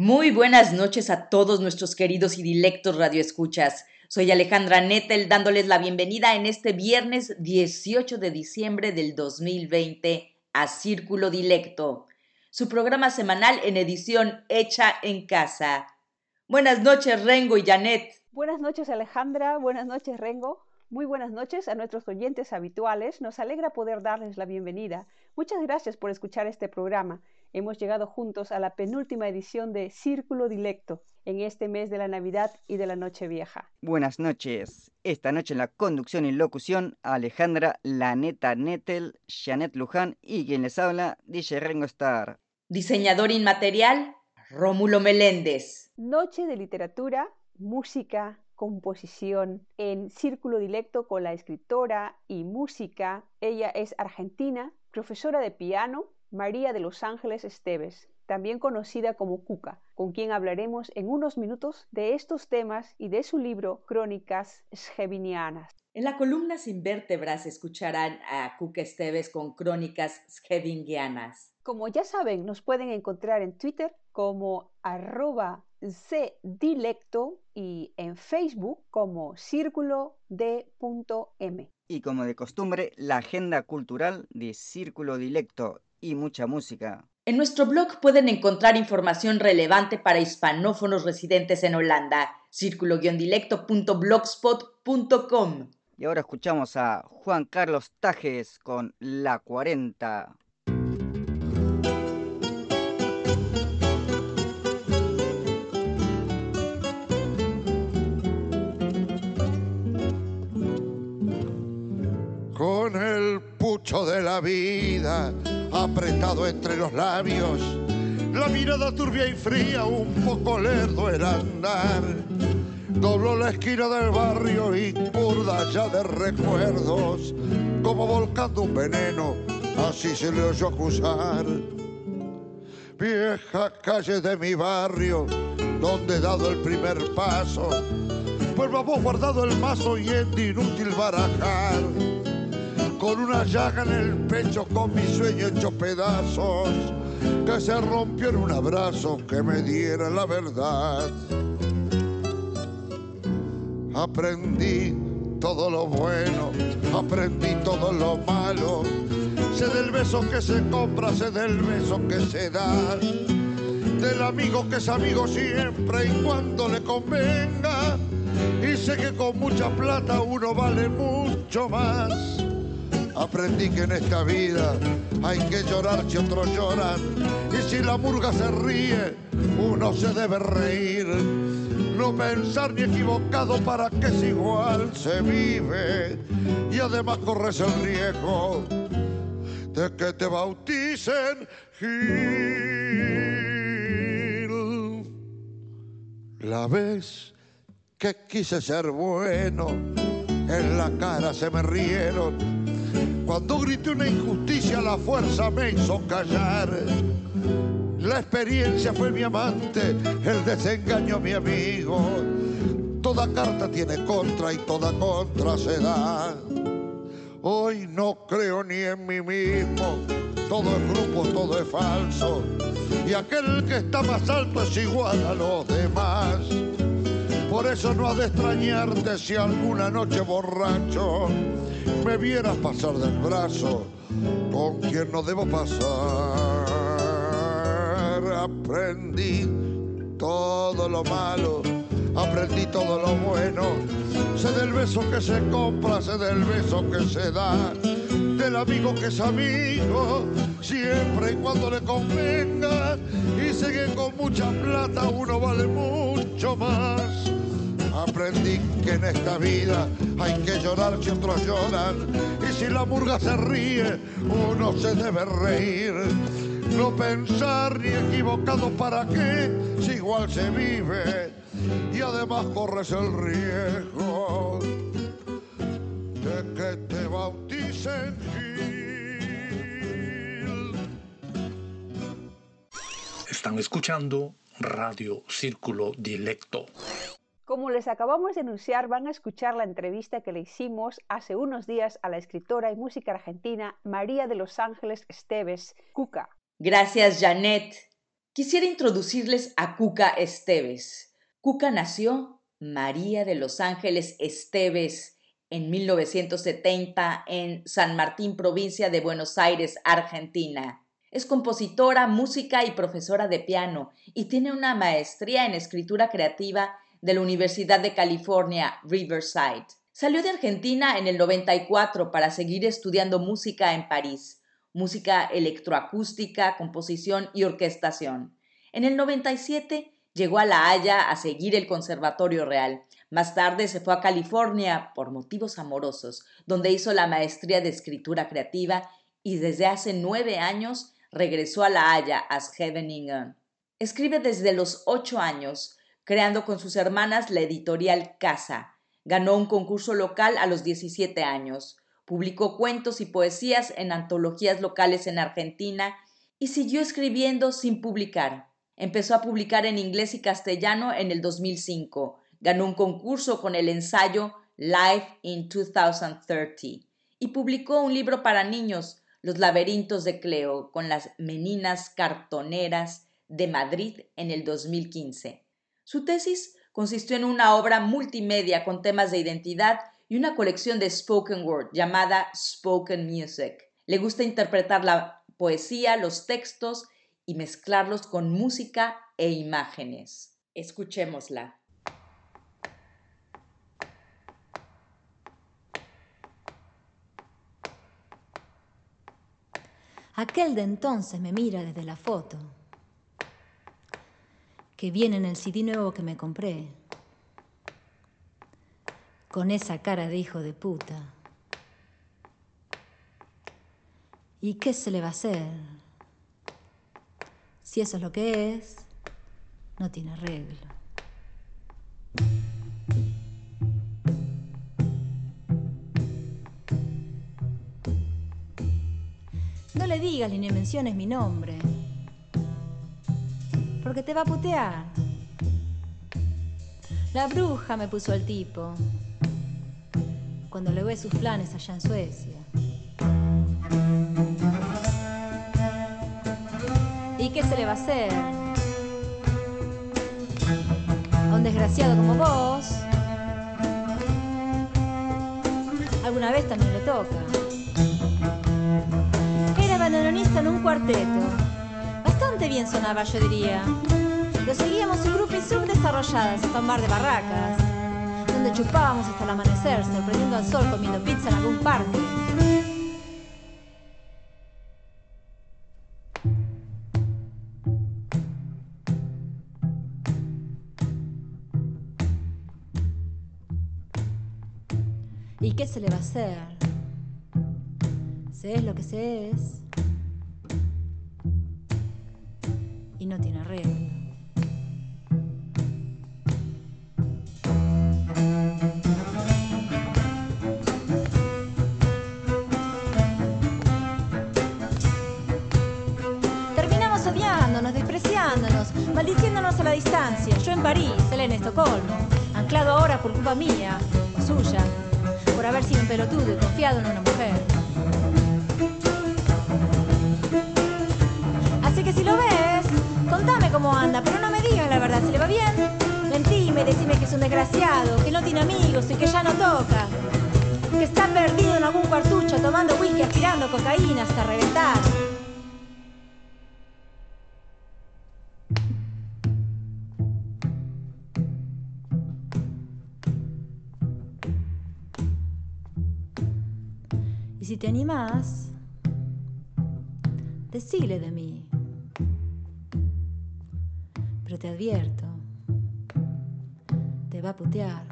Muy buenas noches a todos nuestros queridos y dilectos radioescuchas. Soy Alejandra Nettel dándoles la bienvenida en este viernes 18 de diciembre del 2020 a Círculo Dilecto, su programa semanal en edición hecha en casa. Buenas noches, Rengo y Janet. Buenas noches, Alejandra. Buenas noches, Rengo. Muy buenas noches a nuestros oyentes habituales. Nos alegra poder darles la bienvenida. Muchas gracias por escuchar este programa hemos llegado juntos a la penúltima edición de Círculo Dilecto en este mes de la Navidad y de la Nochevieja. Buenas noches. Esta noche en la conducción y locución, Alejandra Laneta Nettel, Janet Luján y quien les habla, DJ Rengo Star. Diseñador inmaterial, Rómulo Meléndez. Noche de literatura, música, composición en Círculo Dilecto con la escritora y música. Ella es argentina, profesora de piano, María de los Ángeles Esteves, también conocida como Cuca, con quien hablaremos en unos minutos de estos temas y de su libro Crónicas Schevinianas. En la columna Sin Vértebras escucharán a Cuca Esteves con Crónicas Schevinianas. Como ya saben, nos pueden encontrar en Twitter como arroba cdilecto y en Facebook como círculo de.m. Y como de costumbre, la agenda cultural de Círculo Dilecto y mucha música. En nuestro blog pueden encontrar información relevante para hispanófonos residentes en Holanda, círculo-dilecto.blogspot.com. Y ahora escuchamos a Juan Carlos Tajes con La 40. De la vida apretado entre los labios. La mirada turbia y fría, un poco lerdo el andar. Dobló la esquina del barrio y burda ya de recuerdos, como volcando un veneno, así se le oyó acusar. Vieja calle de mi barrio, donde he dado el primer paso, pues vamos guardado el mazo y es inútil barajar con una llaga en el pecho, con mi sueño hecho pedazos, que se rompió en un abrazo que me diera la verdad. Aprendí todo lo bueno, aprendí todo lo malo, sé del beso que se compra, sé del beso que se da, del amigo que es amigo siempre y cuando le convenga, y sé que con mucha plata uno vale mucho más Aprendí que en esta vida hay que llorar si otros lloran. Y si la murga se ríe, uno se debe reír. No pensar ni equivocado para que es igual se vive. Y además corres el riesgo de que te bauticen Gil. La vez que quise ser bueno, en la cara se me rieron cuando grité una injusticia, la fuerza me hizo callar. La experiencia fue mi amante, el desengaño mi amigo. Toda carta tiene contra y toda contra se da. Hoy no creo ni en mí mismo, todo es grupo, todo es falso. Y aquel que está más alto es igual a los demás. Por eso no ha de extrañarte si alguna noche borracho me vieras pasar del brazo con quien no debo pasar. Aprendí todo lo malo, aprendí todo lo bueno. Sé del beso que se compra, sé del beso que se da, del amigo que es amigo, siempre y cuando le convenga. Y sé que con mucha plata uno vale mucho más Aprendí que en esta vida hay que llorar si otros lloran. Y si la murga se ríe, uno se debe reír. no pensar ni equivocado para qué, si igual se vive y además corres el riesgo de que te bauticen Están escuchando Radio Círculo Directo. Como les acabamos de anunciar, van a escuchar la entrevista que le hicimos hace unos días a la escritora y música argentina María de los Ángeles Esteves, Cuca. Gracias, Janet. Quisiera introducirles a Cuca Esteves. Cuca nació María de los Ángeles Esteves en 1970 en San Martín, provincia de Buenos Aires, Argentina. Es compositora, música y profesora de piano y tiene una maestría en escritura creativa de la Universidad de California, Riverside. Salió de Argentina en el 94 para seguir estudiando música en París, música electroacústica, composición y orquestación. En el 97 llegó a La Haya a seguir el Conservatorio Real. Más tarde se fue a California por motivos amorosos, donde hizo la maestría de escritura creativa y desde hace nueve años regresó a La Haya a Scheveningen. Escribe desde los ocho años creando con sus hermanas la editorial Casa. Ganó un concurso local a los 17 años. Publicó cuentos y poesías en antologías locales en Argentina y siguió escribiendo sin publicar. Empezó a publicar en inglés y castellano en el 2005. Ganó un concurso con el ensayo Life in 2030 y publicó un libro para niños, Los laberintos de Cleo, con las meninas cartoneras de Madrid en el 2015. Su tesis consistió en una obra multimedia con temas de identidad y una colección de spoken word llamada Spoken Music. Le gusta interpretar la poesía, los textos y mezclarlos con música e imágenes. Escuchémosla. Aquel de entonces me mira desde la foto que viene en el CD nuevo que me compré. Con esa cara de hijo de puta. ¿Y qué se le va a hacer? Si eso es lo que es, no tiene arreglo. No le digas ni menciones mi nombre porque te va a putear. La bruja me puso el tipo cuando le ve sus planes allá en Suecia. ¿Y qué se le va a hacer? A un desgraciado como vos, alguna vez también le toca. Era bandoneonista en un cuarteto bien sonaba, yo diría. Lo seguíamos en grupo subdesarrolladas hasta un bar de barracas, donde chupábamos hasta el amanecer, sorprendiendo al sol comiendo pizza en algún parque. ¿Y qué se le va a hacer? Se es lo que se es. No tiene arreglo. Terminamos odiándonos, despreciándonos, maldiciéndonos a la distancia. Yo en París, él en Estocolmo, anclado ahora por culpa mía o suya, por haber sido un pelotudo y confiado en una mujer. Así que si lo ves, pero no me digas la verdad, si le va bien. Mentime, decime que es un desgraciado, que no tiene amigos y que ya no toca. Que está perdido en algún cuartucho tomando whisky, aspirando cocaína hasta reventar. Y si te animás, decile de mí te advierto, te va a putear.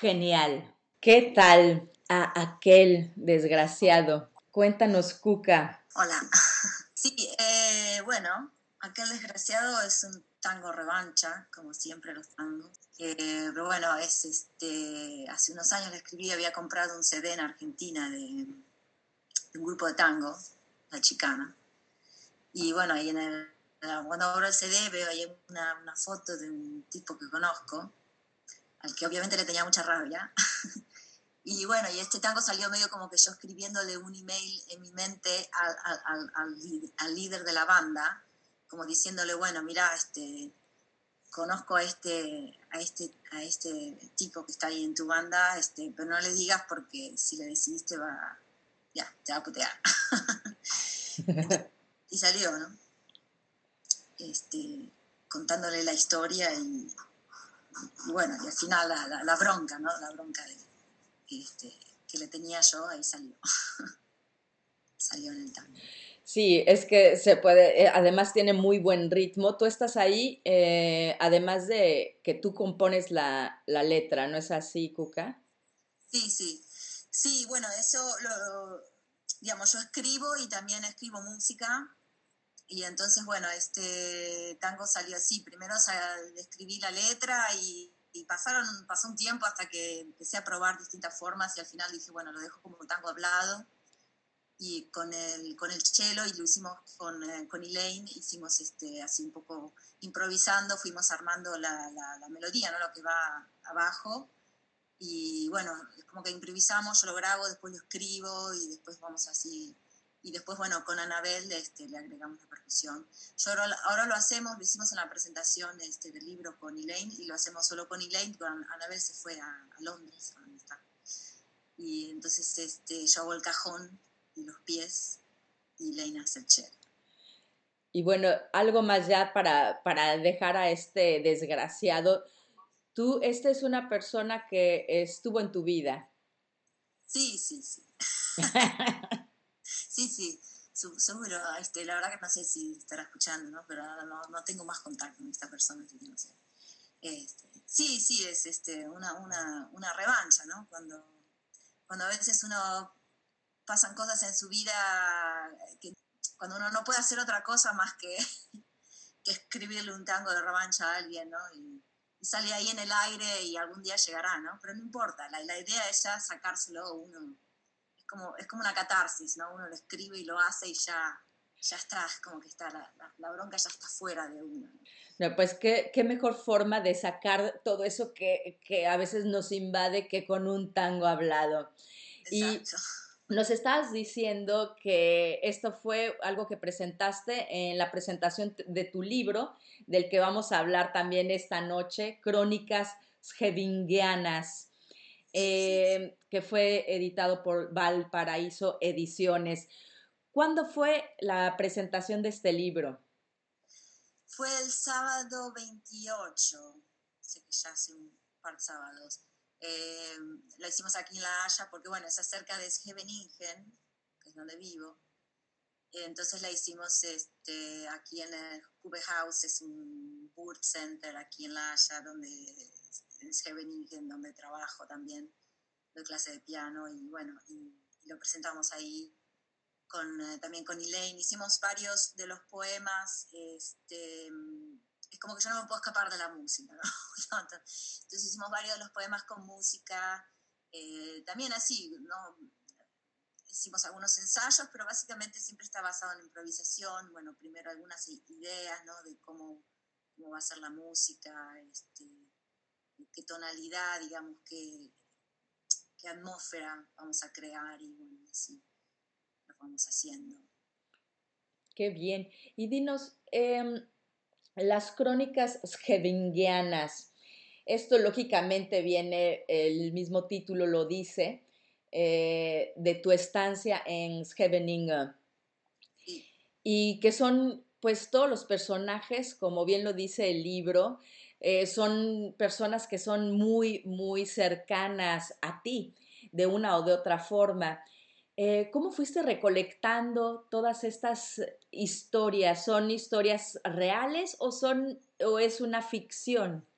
Genial. ¿Qué tal a aquel desgraciado? Cuéntanos, Cuca. Hola. Sí, eh, bueno, aquel desgraciado es un tango revancha, como siempre los tangos. Eh, pero bueno, es este, hace unos años le escribí, había comprado un CD en Argentina de, un grupo de tango, La Chicana. Y bueno, ahí en el, cuando abro el CD veo ahí una, una foto de un tipo que conozco, al que obviamente le tenía mucha rabia. Y bueno, y este tango salió medio como que yo escribiéndole un email en mi mente al, al, al, al líder de la banda, como diciéndole, bueno, mira, este, conozco a este, a este, a este tipo que está ahí en tu banda, este, pero no le digas porque si le decidiste va, ya, te va a putear. y salió, ¿no? Este, contándole la historia y, y bueno, y al final la, la, la bronca, ¿no? La bronca de este, que le tenía yo, ahí salió. salió en el tango. Sí, es que se puede, eh, además tiene muy buen ritmo. Tú estás ahí, eh, además de que tú compones la, la, letra, ¿no es así, Cuca? Sí, sí. Sí, bueno, eso lo, digamos, yo escribo y también escribo música. Y entonces, bueno, este tango salió así. Primero o sea, escribí la letra y y pasaron, pasó un tiempo hasta que empecé a probar distintas formas y al final dije, bueno, lo dejo como tango hablado y con el, con el cello y lo hicimos con, eh, con Elaine, hicimos este, así un poco improvisando, fuimos armando la, la, la, melodía, ¿no? lo que va abajo y bueno, es como que improvisamos, yo lo grabo, después lo escribo y después vamos así y después, bueno, con Anabel este, le agregamos la percusión. Yo ahora, ahora, lo hacemos, lo hicimos en la presentación este, del libro con Elaine y lo hacemos solo con Elaine, con Anabel se fue a, a Londres, a donde está. Y entonces este, yo hago el cajón y los pies y Elaine hace el cello. Y bueno, algo más ya para, para dejar a este desgraciado. Tú, esta es una persona que estuvo en tu vida. Sí, sí, sí. Sí, sí, seguro. Este, la verdad que no sé si estará escuchando, ¿no? Pero no, no tengo más contacto con esta persona, que no sé. Este, sí, sí, es este, una, una, una revancha, ¿no? Cuando, cuando a veces uno pasan cosas en su vida que cuando uno no puede hacer otra cosa más que, que escribirle un tango de revancha a alguien, ¿no? Y, y, sale ahí en el aire y algún día llegará, ¿no? Pero no importa, la, la idea es ya sacárselo uno como, es como una catarsis, ¿no? Uno lo escribe y lo hace y ya, ya está, es como que está, la, la, la bronca ya está fuera de uno. No, pues qué, qué mejor forma de sacar todo eso que, que, a veces nos invade que con un tango hablado. Exacto. Y nos estabas diciendo que esto fue algo que presentaste en la presentación de tu libro, del que vamos a hablar también esta noche, Crónicas Schevingianas eh, que fue editado por Valparaíso Ediciones. ¿Cuándo fue la presentación de este libro? Fue el sábado 28, sé que ya hace un par de sábados. Eh, lo hicimos aquí en La Haya porque, bueno, es cerca de Scheveningen, que es donde vivo. Entonces la hicimos este, aquí en el Cube House, es un board center aquí en La Haya, donde en Scheveningen, donde trabajo también, doy clase de piano y bueno, y, y lo presentamos ahí con, eh, también con Elaine. Hicimos varios de los poemas, este, es como que yo no me puedo escapar de la música, ¿no? Entonces hicimos varios de los poemas con música, eh, también así, ¿no? Hicimos algunos ensayos, pero básicamente siempre está basado en improvisación, bueno, primero algunas ideas, ¿no? De cómo, cómo va a ser la música, este, qué tonalidad, digamos, qué, qué atmósfera vamos a crear y bueno, así lo vamos haciendo. Qué bien. Y dinos, eh, las crónicas schevingianas, esto lógicamente viene, el mismo título lo dice, eh, de tu estancia en Scheveningen. Sí. Y que son pues todos los personajes, como bien lo dice el libro, eh, son personas que son muy, muy cercanas a ti de una o de otra forma. Eh, ¿Cómo fuiste recolectando todas estas historias? ¿Son historias reales o, son, o es una ficción?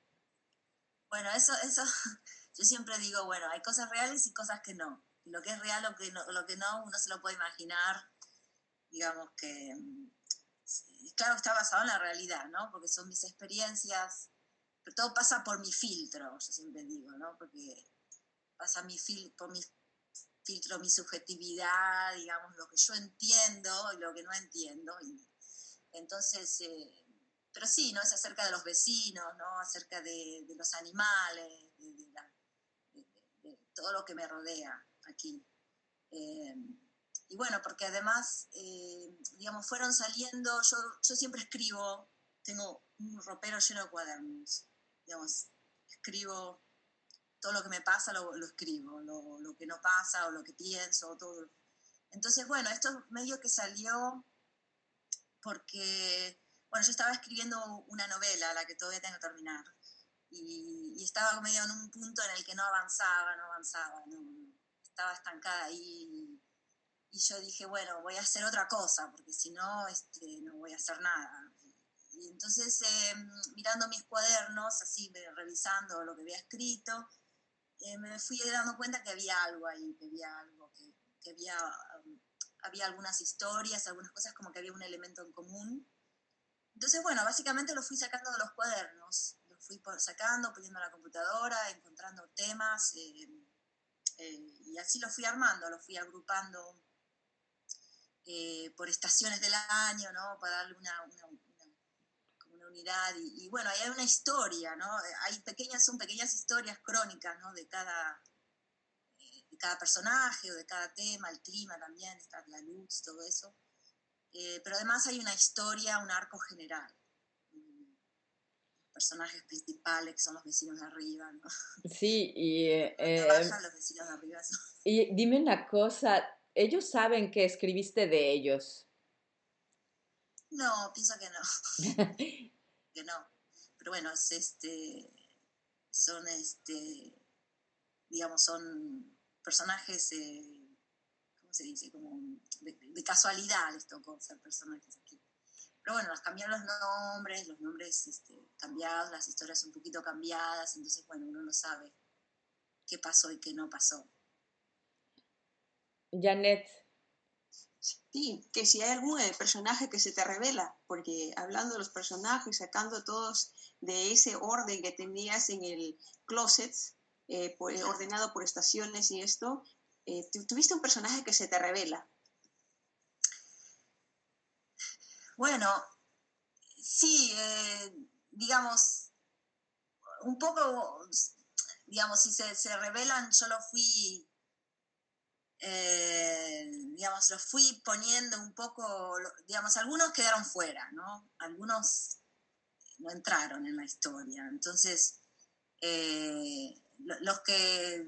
Bueno, eso, eso, yo siempre digo, bueno, hay cosas reales y cosas que no. Lo que es real, lo que no, lo que no uno se lo puede imaginar digamos que, claro, está basado en la realidad, ¿no? Porque son mis experiencias, pero todo pasa por mi filtro, yo siempre digo, ¿no? Porque pasa mi fil por mi filtro, mi subjetividad, digamos, lo que yo entiendo y lo que no entiendo. Y, entonces, eh, pero sí, ¿no? Es acerca de los vecinos, ¿no? Acerca de, los animales, de, todo lo que me rodea aquí. Eh, y bueno, porque además, eh, digamos, fueron saliendo, yo, yo siempre escribo, tengo un ropero lleno de cuadernos, digamos, escribo todo lo que me pasa, lo, lo escribo, lo, lo, que no pasa o lo que pienso, todo. Entonces, bueno, esto medio que salió porque, bueno, yo estaba escribiendo una novela, la que todavía tengo que terminar, y, y estaba medio en un punto en el que no avanzaba, no avanzaba, no, estaba estancada ahí y yo dije, bueno, voy a hacer otra cosa, porque si no, este, no voy a hacer nada. Y entonces, em, mirando mis cuadernos, así, revisando lo que había escrito, eh, me fui dando cuenta que había algo ahí, que había algo, que, había, um, había algunas historias, algunas cosas como que había un elemento en común. Entonces, bueno, básicamente lo fui sacando de los cuadernos, lo fui sacando, poniendo a la computadora, encontrando temas, em, eh, y así lo fui armando, lo fui agrupando eh, por estaciones del año, ¿no? Para darle una, una, una, unidad. Y, bueno, hay una historia, ¿no? Hay pequeñas, son pequeñas historias crónicas, ¿no? De cada, eh, de cada personaje o de cada tema, el clima también, está la luz, todo eso. Eh, pero además hay una historia, un arco general. Los personajes principales, que son los vecinos de arriba, ¿no? Sí, y... los vecinos de arriba. Y dime una cosa, ellos saben que escribiste de ellos. No, pienso que no. que no. Pero bueno, este, son, este, digamos, son personajes, eh, ¿cómo se dice? Como de, casualidad les tocó ser personajes aquí. Pero bueno, nos cambiaron los nombres, los nombres este, cambiados, las historias un poquito cambiadas, entonces bueno, uno no sabe qué pasó y qué no pasó. Janet. Sí, que si hay algún eh, personaje que se te revela, porque hablando de los personajes, sacando todos de ese orden que tenías en el closet, eh, eh, ordenado por estaciones y esto, tuviste un personaje que se te revela. Bueno, sí, digamos, un poco, digamos, si se, se revelan, yo lo fui eh, digamos, los fui poniendo un poco, digamos, algunos quedaron fuera, ¿no? Algunos no entraron en la historia. Entonces, eh, los que,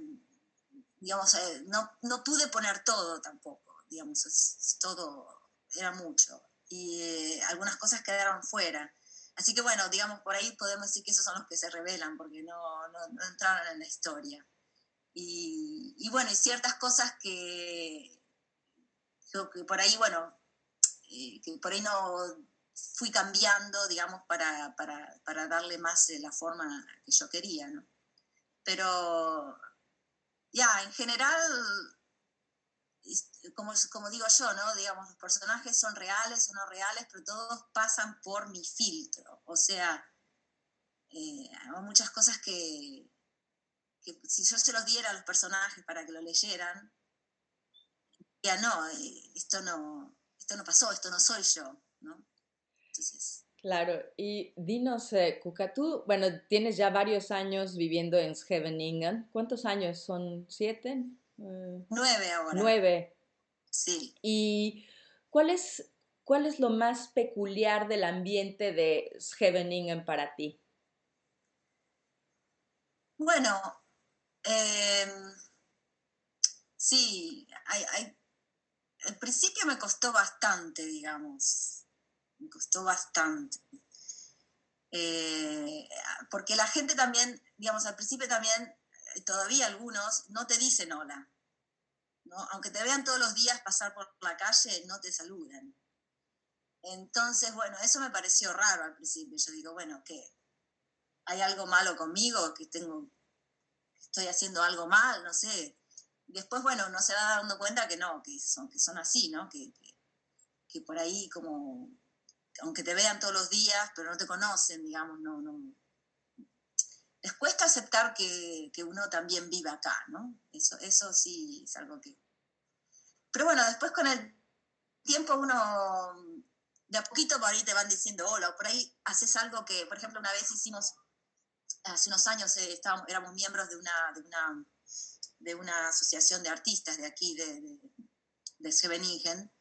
digamos, eh, no, no, pude poner todo tampoco, digamos, todo era mucho. Y algunas cosas quedaron fuera. Así que bueno, digamos, por ahí podemos decir que esos son los que se revelan, porque no, no, no entraron en la historia. Y, bueno, y ciertas cosas que, que por ahí, bueno, eh, que por ahí no fui cambiando, digamos, para, para, para darle más la forma que yo quería, ¿no? Pero ya, en general, como, como digo yo, ¿no? Digamos, los personajes son reales o no reales, pero todos pasan por mi filtro. O sea, eh, muchas cosas que, que si yo se los diera a los personajes para que lo leyeran, ya no, eh, esto no, esto no pasó, esto no soy yo, ¿no? Entonces... Claro, y dinos, eh, Cuca, tú, bueno, tienes ya varios años viviendo en Scheveningen. ¿Cuántos años? ¿Son siete? Eh, nueve ahora. Nueve. Sí. ¿Y cuál es, cuál es lo más peculiar del ambiente de Scheveningen para ti? Bueno, Em, sí, hay, al principio me costó bastante, digamos, me costó bastante. Eh, porque la gente también, digamos, al principio también, eh, todavía algunos no te dicen hola. ¿no? Aunque te vean todos los días pasar por la calle, no te saludan. Entonces, bueno, eso me pareció raro al principio. Yo digo, bueno, ¿qué? ¿Hay algo malo conmigo? Que tengo estoy haciendo algo mal, no sé. Después, bueno, uno se va dando cuenta que no, que son, que son así, ¿no? Que, que por ahí como, aunque te vean todos los días, pero no te conocen, digamos, no, no. Les cuesta aceptar que, que uno también vive acá, ¿no? Eso, eso sí es algo que... Pero bueno, después con el tiempo uno, de a poquito por ahí te van diciendo hola, o por ahí haces algo que, por ejemplo, una vez hicimos, hace unos años eh, estábamos, éramos miembros de una, de una, de una asociación de artistas de aquí, de, de, de Scheveningen,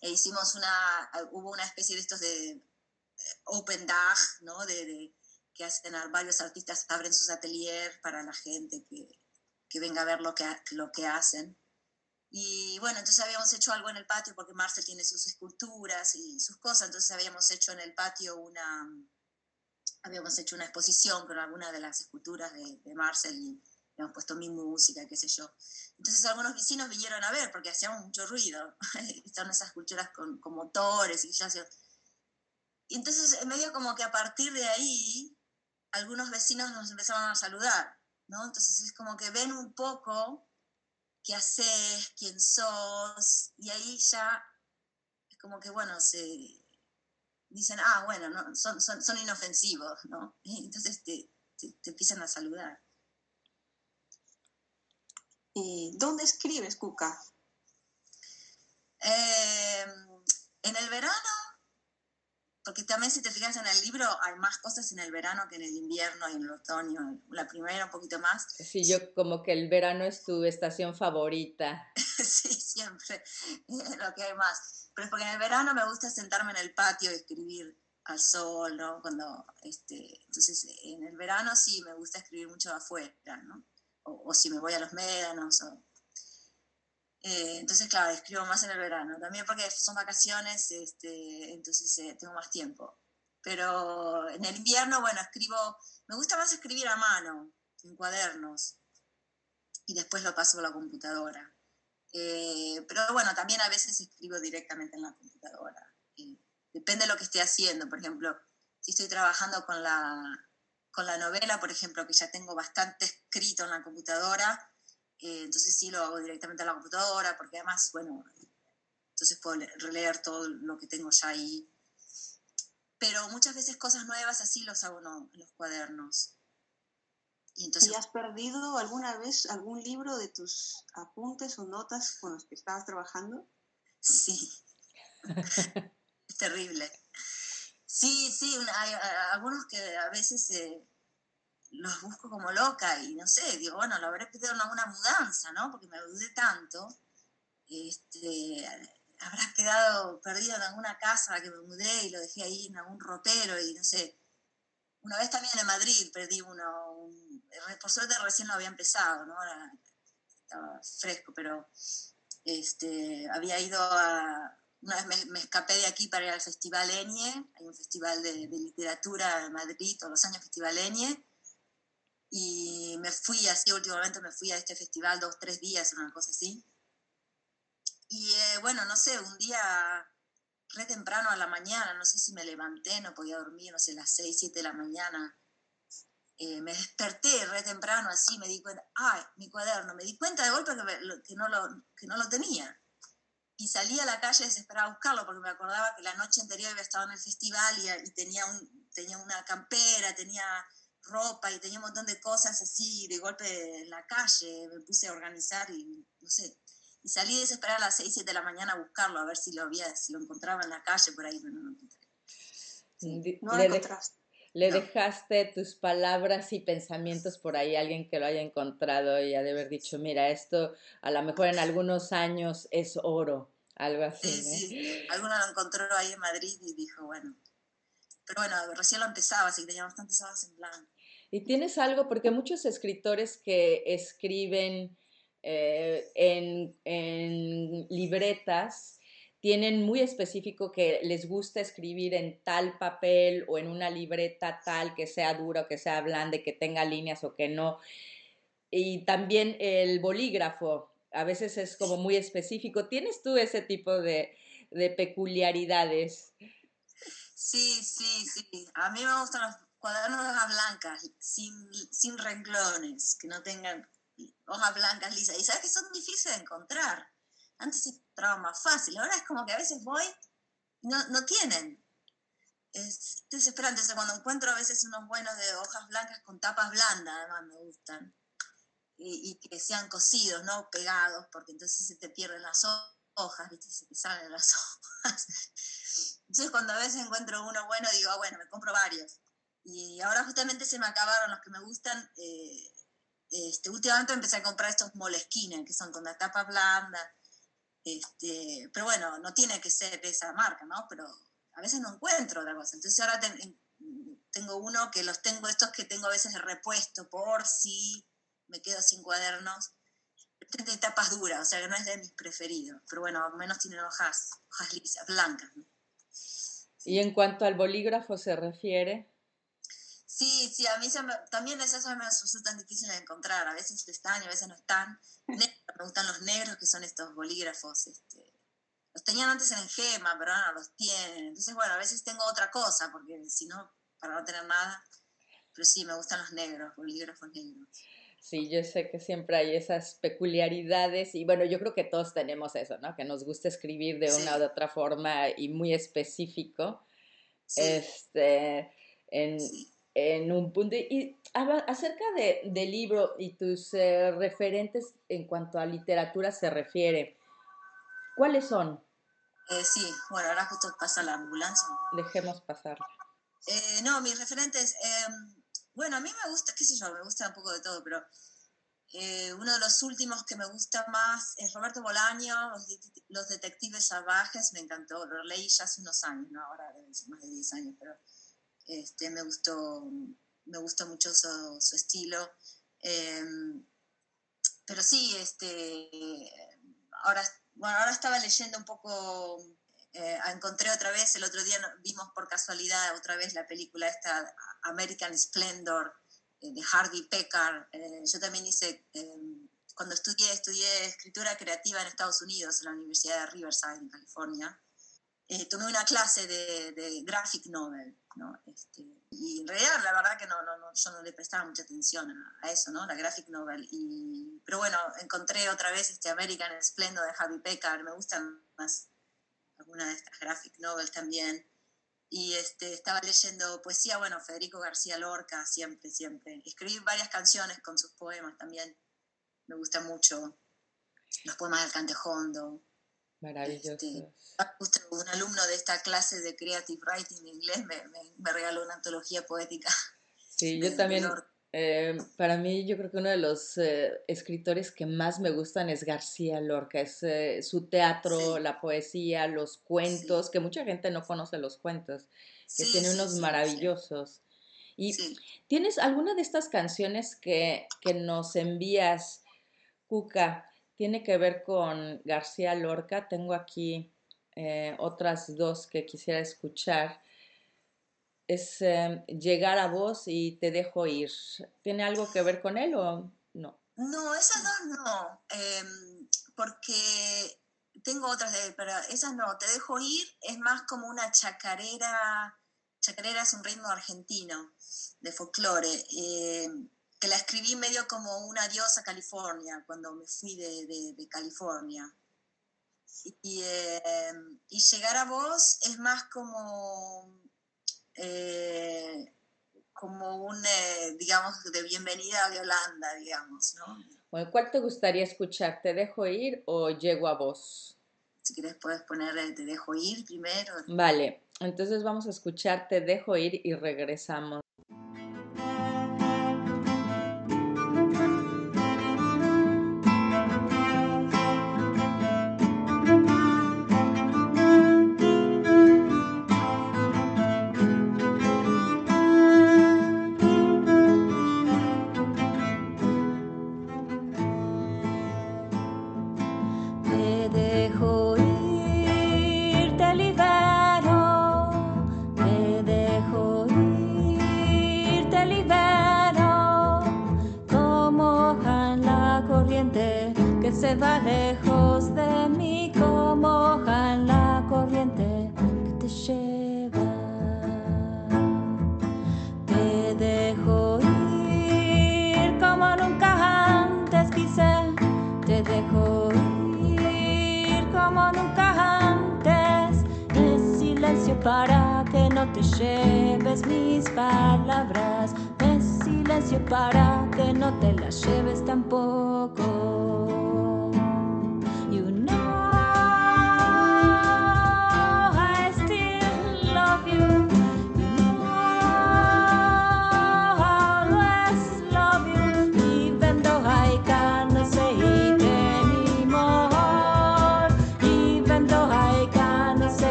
e hicimos una, hubo una especie de estos de eh, Open Dag, ¿no? De, de, que hacen varios artistas, abren sus ateliers para la gente que, que venga a ver lo que, lo que hacen. Y bueno, entonces habíamos hecho algo en el patio porque Marcel tiene sus esculturas y sus cosas, entonces habíamos hecho en el patio una, habíamos hecho una exposición con alguna de las esculturas de, de Marcel y habíamos puesto mi música, qué sé yo. Entonces algunos vecinos vinieron a ver porque hacíamos mucho ruido, estaban esas esculturas con, con motores y ya Y entonces medio como que a partir de ahí algunos vecinos nos empezaron a saludar, ¿no? Entonces es como que ven un poco qué haces, quién sos, y ahí ya es como que, bueno, se dicen, ah, bueno, no, son, son, son inofensivos, ¿no? Y entonces te, te, te, empiezan a saludar. ¿Y dónde escribes, Cuca? Eh, en el verano porque también si te fijas en el libro hay más cosas en el verano que en el invierno y en el otoño, la primavera un poquito más. Sí, yo como que el verano es tu estación favorita. sí, siempre, lo que hay más. Pero es porque en el verano me gusta sentarme en el patio y escribir al sol, ¿no? Cuando, este, entonces, en el verano sí me gusta escribir mucho afuera, ¿no? O, si me voy a los médanos, eh, entonces, claro, escribo más en el verano. También porque son vacaciones, este, entonces eh, tengo más tiempo. Pero en el invierno, bueno, escribo, me gusta más escribir a mano, en cuadernos, y después lo paso a la computadora. Eh, pero bueno, también a veces escribo directamente en la computadora. depende de lo que esté haciendo. Por ejemplo, si estoy trabajando con la, con la novela, por ejemplo, que ya tengo bastante escrito en la computadora, eh, entonces sí lo hago directamente a la computadora, porque además, bueno, entonces puedo releer todo lo que tengo ya ahí. Pero muchas veces cosas nuevas así los hago en los cuadernos. Y, entonces, ¿Y has perdido alguna vez algún libro de tus apuntes o notas con los que estabas trabajando? Sí. es terrible. Sí, sí, hay, algunos que a veces... Eh, los busco como loca y no sé, digo, bueno, lo habré pedido en alguna mudanza, ¿no? Porque me dudé tanto. Este, habrá quedado perdido en alguna casa que me mudé y lo dejé ahí en algún ropero y no sé. Una vez también en Madrid perdí uno, un, por suerte recién lo había empezado, ¿no? Era, estaba fresco, pero este, había ido a, una vez me, me, escapé de aquí para ir al Festival Enie, hay un festival de, de literatura en Madrid, todos los años Festival Enie, y me fui así, últimamente me fui a este festival dos, tres días, una cosa así. Y eh, bueno, no sé, un día re temprano a la mañana, no sé si me levanté, no podía dormir, no sé, las seis, siete de la mañana. Eh, me desperté re temprano así, me di cuenta, ay, mi cuaderno, me di cuenta de golpe que, que, no, lo, que no lo tenía. Y salí a la calle desesperada a buscarlo porque me acordaba que la noche anterior había estado en el festival y, y tenía, un, tenía una campera, tenía ropa y tenía un montón de cosas así de golpe en la calle, me puse a organizar y no sé. Y salí desesperada a las 6, 7 de la mañana a buscarlo, a ver si lo había, si lo encontraba en la calle por ahí, pero no lo encontré. Sí, no lo encontraste. Le no. dejaste tus palabras y pensamientos por ahí a alguien que lo haya encontrado y ha de haber dicho, mira, esto a lo mejor en algunos años es oro, algo así. Sí, ¿eh? sí. Alguno lo encontró ahí en Madrid y dijo, bueno. Pero bueno, recién lo empezaba, así que tenía bastantes horas en blanco. Y tienes algo, porque muchos escritores que escriben eh, en, en, libretas tienen muy específico que les gusta escribir en tal papel o en una libreta tal, que sea dura que sea blanda, que tenga líneas o que no. Y también el bolígrafo, a veces es como muy específico. ¿Tienes tú ese tipo de, de peculiaridades? Sí, sí, sí. A mí me gustan los cuadernos de hojas blancas, sin, sin renglones, que no tengan hojas blancas lisas. Y sabes que son difíciles de encontrar. Antes encontraba más fácil. Ahora es como que a veces voy no, no tienen. Es desesperante. cuando encuentro a veces unos buenos de hojas blancas con tapas blandas, además me gustan. Y, y que sean cosidos, no pegados, porque entonces se te pierden las hojas, ¿viste? Se te salen las hojas. Entonces cuando a veces encuentro uno bueno, digo, ah, bueno, me compro varios. Y ahora justamente se me acabaron los que me gustan. Eh, este, últimamente empecé a comprar estos moleskines, que son con la tapa blanda. Este, pero bueno, no tiene que ser de esa marca, ¿no? Pero a veces no encuentro otra cosa. Entonces ahora tengo uno que los tengo, estos que tengo a veces de repuesto por si me quedo sin cuadernos. Este tapas duras, o sea que no es de mis preferidos. Pero bueno, al menos tienen hojas, hojas lisas, blancas. Y en cuanto al bolígrafo se refiere. Sí, sí, a mí también esas me resultan difíciles de encontrar. A veces están y a veces no están. me gustan los negros, que son estos bolígrafos. Este, los tenían antes en gema, pero ahora no los tienen. Entonces, bueno, a veces tengo otra cosa, porque si no, para no tener nada. Pero sí, me gustan los negros, bolígrafos negros. Sí, yo sé que siempre hay esas peculiaridades y bueno, yo creo que todos tenemos eso, ¿no? Que nos gusta escribir de una u otra forma y muy específico. Este, en, en un punto. Y acerca de, del libro y tus eh, referentes en cuanto a literatura se refiere, ¿cuáles son? Eh, sí, bueno, ahora justo pasa la ambulancia. Dejemos pasar. Eh, no, mis referentes, em, bueno, a mí me gusta, qué sé yo, me gusta un poco de todo, pero uno de los últimos que me gusta más es Roberto Bolaño, Los, Detectives Salvajes, me encantó, lo leí ya hace unos años, ¿no? ahora debe ser más de 10 años, pero este, me, gustó, me gustó mucho su, estilo. Em, pero sí, este, ahora, bueno, ahora estaba leyendo un poco, eh, encontré otra vez, el otro día vimos por casualidad otra vez la película esta American Splendor eh, de Harvey Pekar. Eh, yo también hice, em, cuando estudié, estudié escritura creativa en Estados Unidos, en la Universidad de Riverside, en California. Tomé una clase de, de graphic novel ¿no? Este, y en realidad, la verdad que no, no, no, yo no le prestaba mucha atención a, eso, ¿no? La graphic novel. Y, pero bueno, encontré otra vez este American Splendor de Javi Pekar, me gustan más algunas de estas graphic novels también. Y este, estaba leyendo poesía, bueno, Federico García Lorca, siempre, siempre. Escribí varias canciones con sus poemas también, me gusta mucho. Los poemas del Cantejondo, Maravilloso. Este, un alumno de esta clase de Creative Writing en inglés me, me, regaló una antología poética. Sí, yo también. Eh, para mí, yo creo que uno de los eh, escritores que más me gustan es García Lorca. Es eh, su teatro, la poesía, los cuentos, que mucha gente no conoce los cuentos, que tiene unos maravillosos. ¿Y tienes alguna de estas canciones que, que nos envías, Cuca? Tiene que ver con García Lorca. Tengo aquí eh, otras dos que quisiera escuchar. Es em, Llegar a vos y Te dejo ir. ¿Tiene algo que ver con él o no? No, esas dos no, em, porque tengo otras de él, pero esas no. Te dejo ir es más como una chacarera. Chacarera es un ritmo argentino de folclore. Em, que la escribí medio como un adiós a California, cuando me fui de, California. Eh, y, llegar a vos es más como, eh, como un, eh, digamos, de bienvenida a Yolanda, digamos, ¿no? Bueno, ¿cuál te gustaría escuchar? ¿Te dejo ir o llego a vos? Si quieres puedes poner Te dejo ir primero. Vale, entonces vamos a escuchar Te dejo ir y regresamos.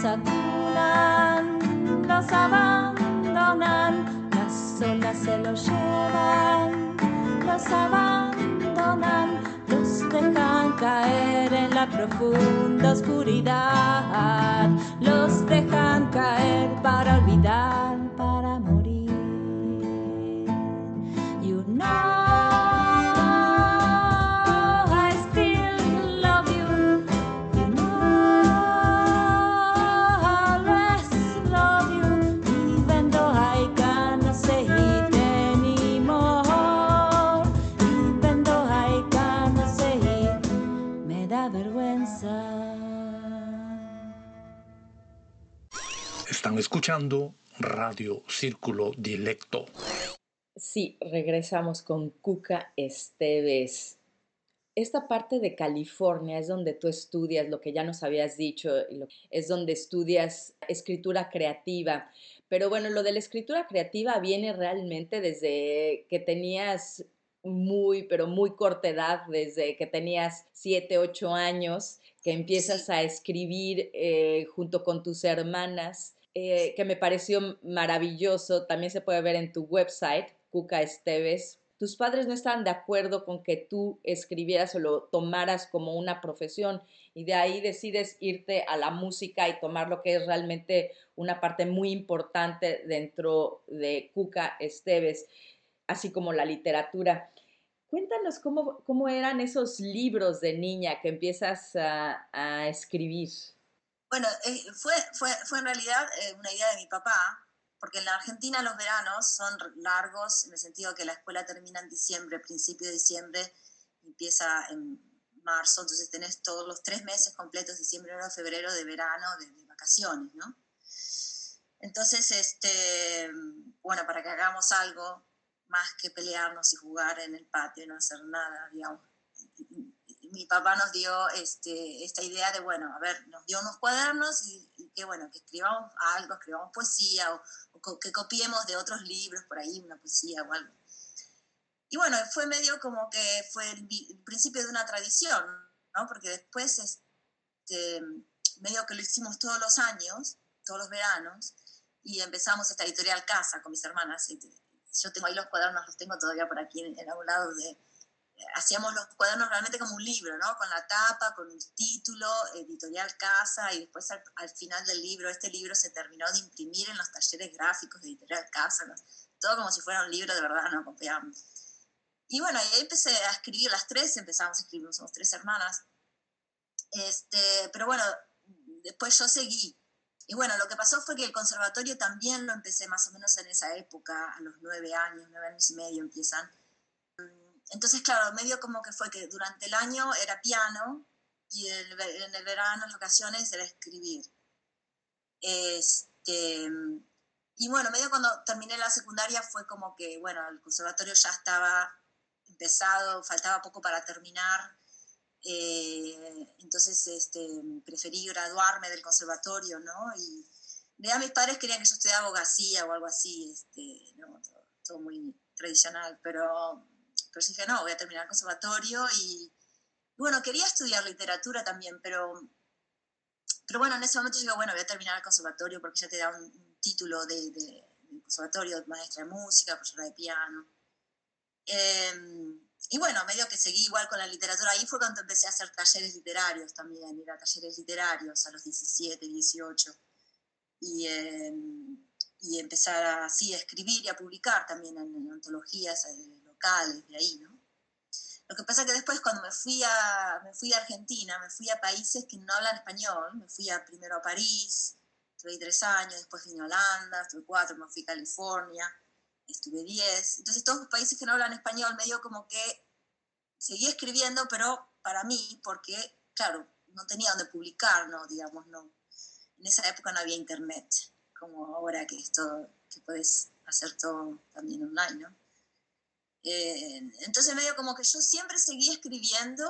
sa escuchando Radio Círculo Dilecto. Sí, regresamos con Cuca Esteves. Esta parte de California es donde tú estudias lo que ya nos habías dicho, es donde estudias escritura creativa. Pero bueno, lo de la escritura creativa viene realmente desde que tenías muy, pero muy corta edad, desde que tenías 7, 8 años, que empiezas a escribir eh, junto con tus hermanas, eh, que me pareció maravilloso. También se puede ver en tu website, Cuca Esteves. Tus padres no estaban de acuerdo con que tú escribieras o lo tomaras como una profesión y de ahí decides irte a la música y tomar lo que es realmente una parte muy importante dentro de Cuca Esteves, así como la literatura. Cuéntanos cómo, cómo eran esos libros de niña que empiezas a, a escribir. Bueno, eh, fue, fue, fue en realidad eh, una idea de mi papá, porque en la Argentina los veranos son largos, en el sentido que la escuela termina en diciembre, principio de diciembre, empieza en marzo, entonces tenés todos los tres meses completos, diciembre, enero, febrero, de verano, de, de vacaciones, ¿no? Entonces, este, bueno, para que hagamos algo más que pelearnos y jugar en el patio y no hacer nada, digamos. Mi papá nos dio este, esta idea de, bueno, a ver, nos dio unos cuadernos y, y que, bueno, que escribamos algo, escribamos poesía o, o que copiemos de otros libros por ahí, una poesía o algo. Y bueno, fue medio como que fue el, el principio de una tradición, ¿no? Porque después, este, medio que lo hicimos todos los años, todos los veranos, y empezamos esta editorial casa con mis hermanas. Yo tengo ahí los cuadernos, los tengo todavía por aquí en, en algún lado de, hacíamos los cuadernos realmente como un libro, ¿no? Con la tapa, con el título, editorial casa, y después al, al final del libro, este libro se terminó de imprimir en los talleres gráficos de editorial casa, ¿no? todo como si fuera un libro de verdad, ¿no? Copiamos. Y bueno, ahí empecé a escribir las tres, empezamos a escribir, somos tres hermanas. Este, pero bueno, después yo seguí. Y bueno, lo que pasó fue que el conservatorio también lo empecé más o menos en esa época, a los nueve años, nueve años y medio empiezan. Entonces, claro, medio como que fue que durante el año era piano y el en el verano, en ocasiones, era escribir. Este, y bueno, medio cuando terminé la secundaria fue como que, bueno, el conservatorio ya estaba empezado, faltaba poco para terminar. eh, entonces este, preferí graduarme del conservatorio, ¿no? Y ya mis padres querían que yo estudiara abogacía o algo así, este, ¿no? todo, todo muy tradicional, pero, pero dije, no, voy a terminar el conservatorio y, bueno, quería estudiar literatura también, pero, pero bueno, en ese momento yo digo, bueno, voy a terminar el conservatorio porque ya te da un, título de, de, conservatorio, maestra de música, profesora de piano. Em, y bueno, medio que seguí igual con la literatura. Ahí fue cuando empecé a hacer talleres literarios también, ir a talleres literarios a los 17, 18. Y, em, y empezar así a escribir y a publicar también en, antologías eh, de ahí, ¿no? Lo que pasa que después cuando me fui, a, me fui a Argentina, me fui a países que no hablan español, me fui a, primero a París, estuve tres años, después vine a Holanda, estuve cuatro, me fui a California, estuve diez. Entonces todos los países que no hablan español medio como que seguí escribiendo, pero para mí, porque, claro, no tenía donde publicar, ¿no? Digamos, no. En esa época no había internet, como ahora que esto, que puedes hacer todo también online, ¿no? Eh, entonces medio como que yo siempre seguí escribiendo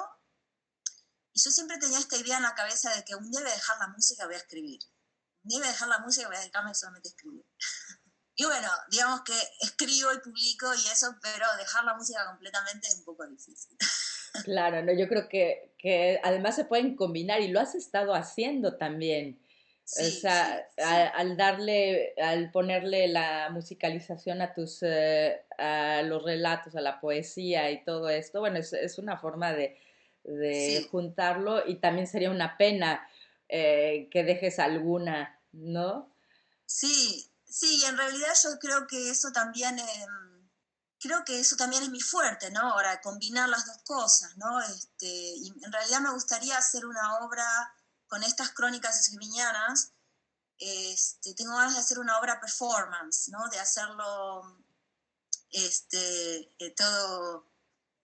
y yo siempre tenía esta idea en la cabeza de que un día voy a dejar la música voy a escribir. Un día voy a dejar la música voy a dedicarme solamente a escribir. y bueno, digamos que escribo y publico y eso, pero dejar la música completamente es un poco difícil. claro, no, yo creo que, que además se pueden combinar y lo has estado haciendo también o sea, Al, darle, al ponerle la musicalización a tus, eh, a los relatos, a la poesía y todo esto, bueno, es, es una forma de, de juntarlo y también sería una pena eh, que dejes alguna, ¿no? Sí, sí, en realidad yo creo que eso también, em, creo que eso también es mi fuerte, ¿no? Ahora, combinar las dos cosas, ¿no? Este, y en realidad me gustaría hacer una obra con estas crónicas escribiñanas, este, tengo ganas de hacer una obra performance, ¿no? De hacerlo este, eh, todo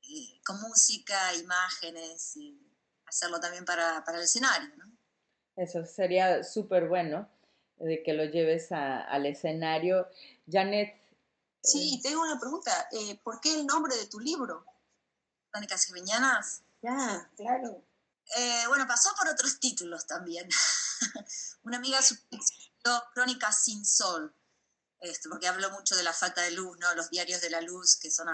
eh, con música, imágenes, y hacerlo también para, para el escenario, ¿no? Eso sería súper bueno, de que lo lleves al escenario. Janet. Sí, eh, tengo una pregunta. ¿Por qué el nombre de tu libro? Crónicas escribiñanas. Ya, claro. Eh, bueno, pasó por otros títulos también. Una amiga escribió Crónicas sin Sol, este, porque habló mucho de la falta de luz, ¿no? Los diarios de la luz, que son...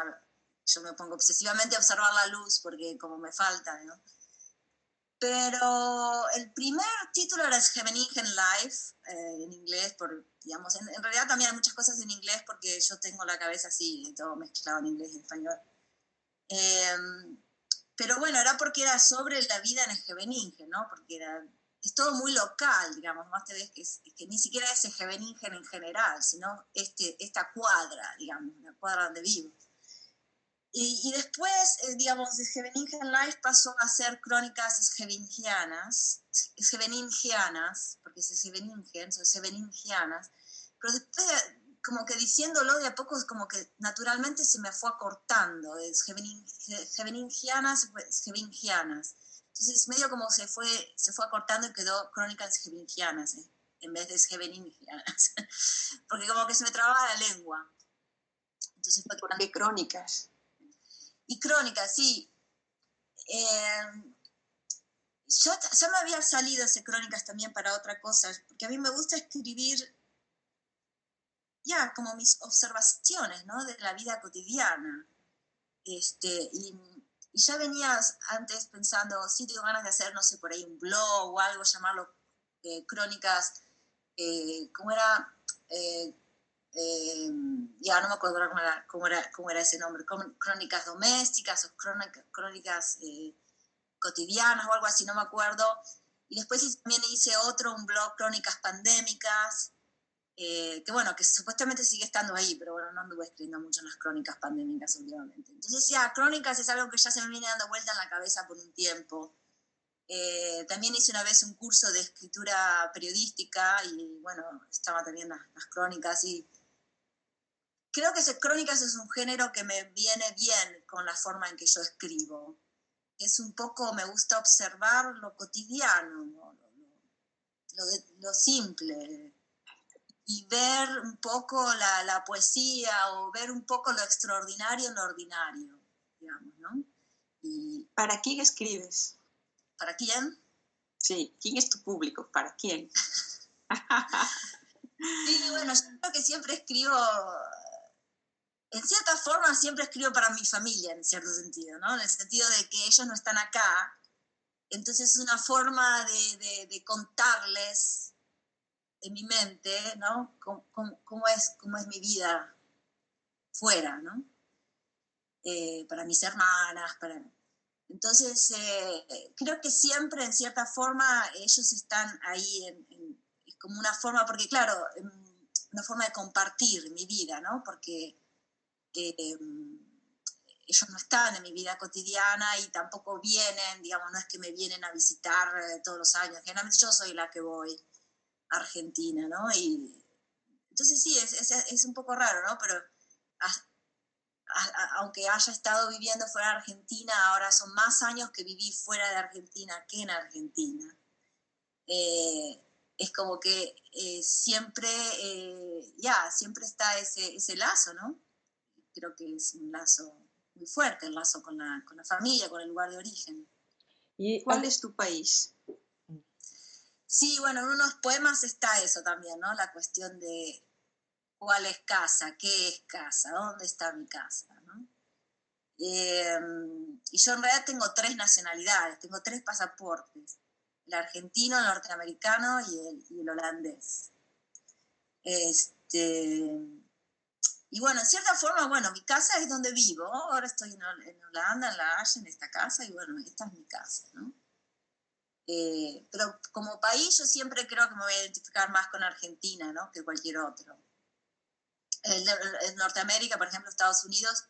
Yo me pongo obsesivamente a observar la luz porque como me falta, ¿no? Pero el primer título era Scheveningen Life, eh, en inglés, por, digamos, en, realidad también hay muchas cosas en inglés porque yo tengo la cabeza así, todo mezclado en inglés y español. Eh, pero bueno, era porque era sobre la vida en Scheveningen, ¿no? Porque era, es todo muy local, digamos, más te ves que, que ni siquiera es Scheveningen en general, sino este, esta cuadra, digamos, la cuadra donde vivo. Y, y después, eh, digamos, Scheveningen Life pasó a ser crónicas scheveningianas, scheveningianas, porque es Scheveningen, son scheveningianas, pero después como que diciéndolo de a poco, como que naturalmente se me fue acortando, es Geveningianas, Gevingianas. Entonces medio como se fue, se fue acortando y quedó Crónicas Gevingianas ¿eh? en vez de Geveningianas, porque como que se me trababa la lengua. Entonces fue ¿Por qué crónicas? Y crónicas, sí. Eh, yo, ya me había salido ese crónicas también para otra cosa, porque a mí me gusta escribir ya como mis observaciones ¿no? de la vida cotidiana. Este, y, ya venías antes pensando, sí, tengo ganas de hacer, no sé, por ahí un blog o algo, llamarlo eh, crónicas, eh, ¿cómo era? Eh, ya no me acuerdo cómo era, cómo era, cómo era ese nombre, crónicas domésticas o crónicas, crónicas cotidianas o algo así, no me acuerdo. Y después también hice otro, un blog, crónicas pandémicas, eh, que bueno, que supuestamente sigue estando ahí, pero bueno, no anduve escribiendo mucho en las crónicas pandémicas últimamente. Entonces ya, crónicas es algo que ya se me viene dando vuelta en la cabeza por un tiempo. Eh, también hice una vez un curso de escritura periodística y bueno, estaba también las, las crónicas y creo que crónicas es un género que me viene bien con la forma en que yo escribo. Es un poco, me gusta observar lo cotidiano, lo, lo, lo simple, y ver un poco la, la, poesía o ver un poco lo extraordinario en lo ordinario, digamos, ¿no? Y, ¿Para quién escribes? ¿Para quién? Sí, ¿quién es tu público? ¿Para quién? sí, bueno, yo creo que siempre escribo, en cierta forma siempre escribo para mi familia, en cierto sentido, ¿no? En el sentido de que ellos no están acá, Entonces es una forma de, contarles en mi mente, ¿no? Cómo, es, cómo es mi vida fuera, ¿no? Eh, para mis hermanas, para... Entonces, eh, creo que siempre, en cierta forma, ellos están ahí en, como una forma, porque claro, una forma de compartir mi vida, ¿no? Porque eh, ellos no están en mi vida cotidiana y tampoco vienen, digamos, no es que me vienen a visitar todos los años. Generalmente yo soy la que voy Argentina, ¿no? Y entonces sí, es, es, es un poco raro, ¿no? Pero aunque haya estado viviendo fuera de Argentina, ahora son más años que viví fuera de Argentina que en Argentina. Eh, es como que eh, siempre, eh, ya, siempre está ese, ese, lazo, ¿no? Creo que es un lazo muy fuerte, el lazo con la, con la familia, con el lugar de origen. ¿Y cuál es tu país? Sí, bueno, en unos poemas está eso también, ¿no? La cuestión de cuál es casa, qué es casa, dónde está mi casa. Em, y yo en realidad tengo tres nacionalidades, tengo tres pasaportes, el argentino, el norteamericano y el, holandés. Este, y bueno, en cierta forma, bueno, mi casa es donde vivo, ahora estoy en, Holanda, en La Haya, en esta casa, y bueno, esta es mi casa, ¿no? Eh, pero como país yo siempre creo que me voy a identificar más con Argentina, ¿no? Que cualquier otro en Norteamérica, por ejemplo, Estados Unidos,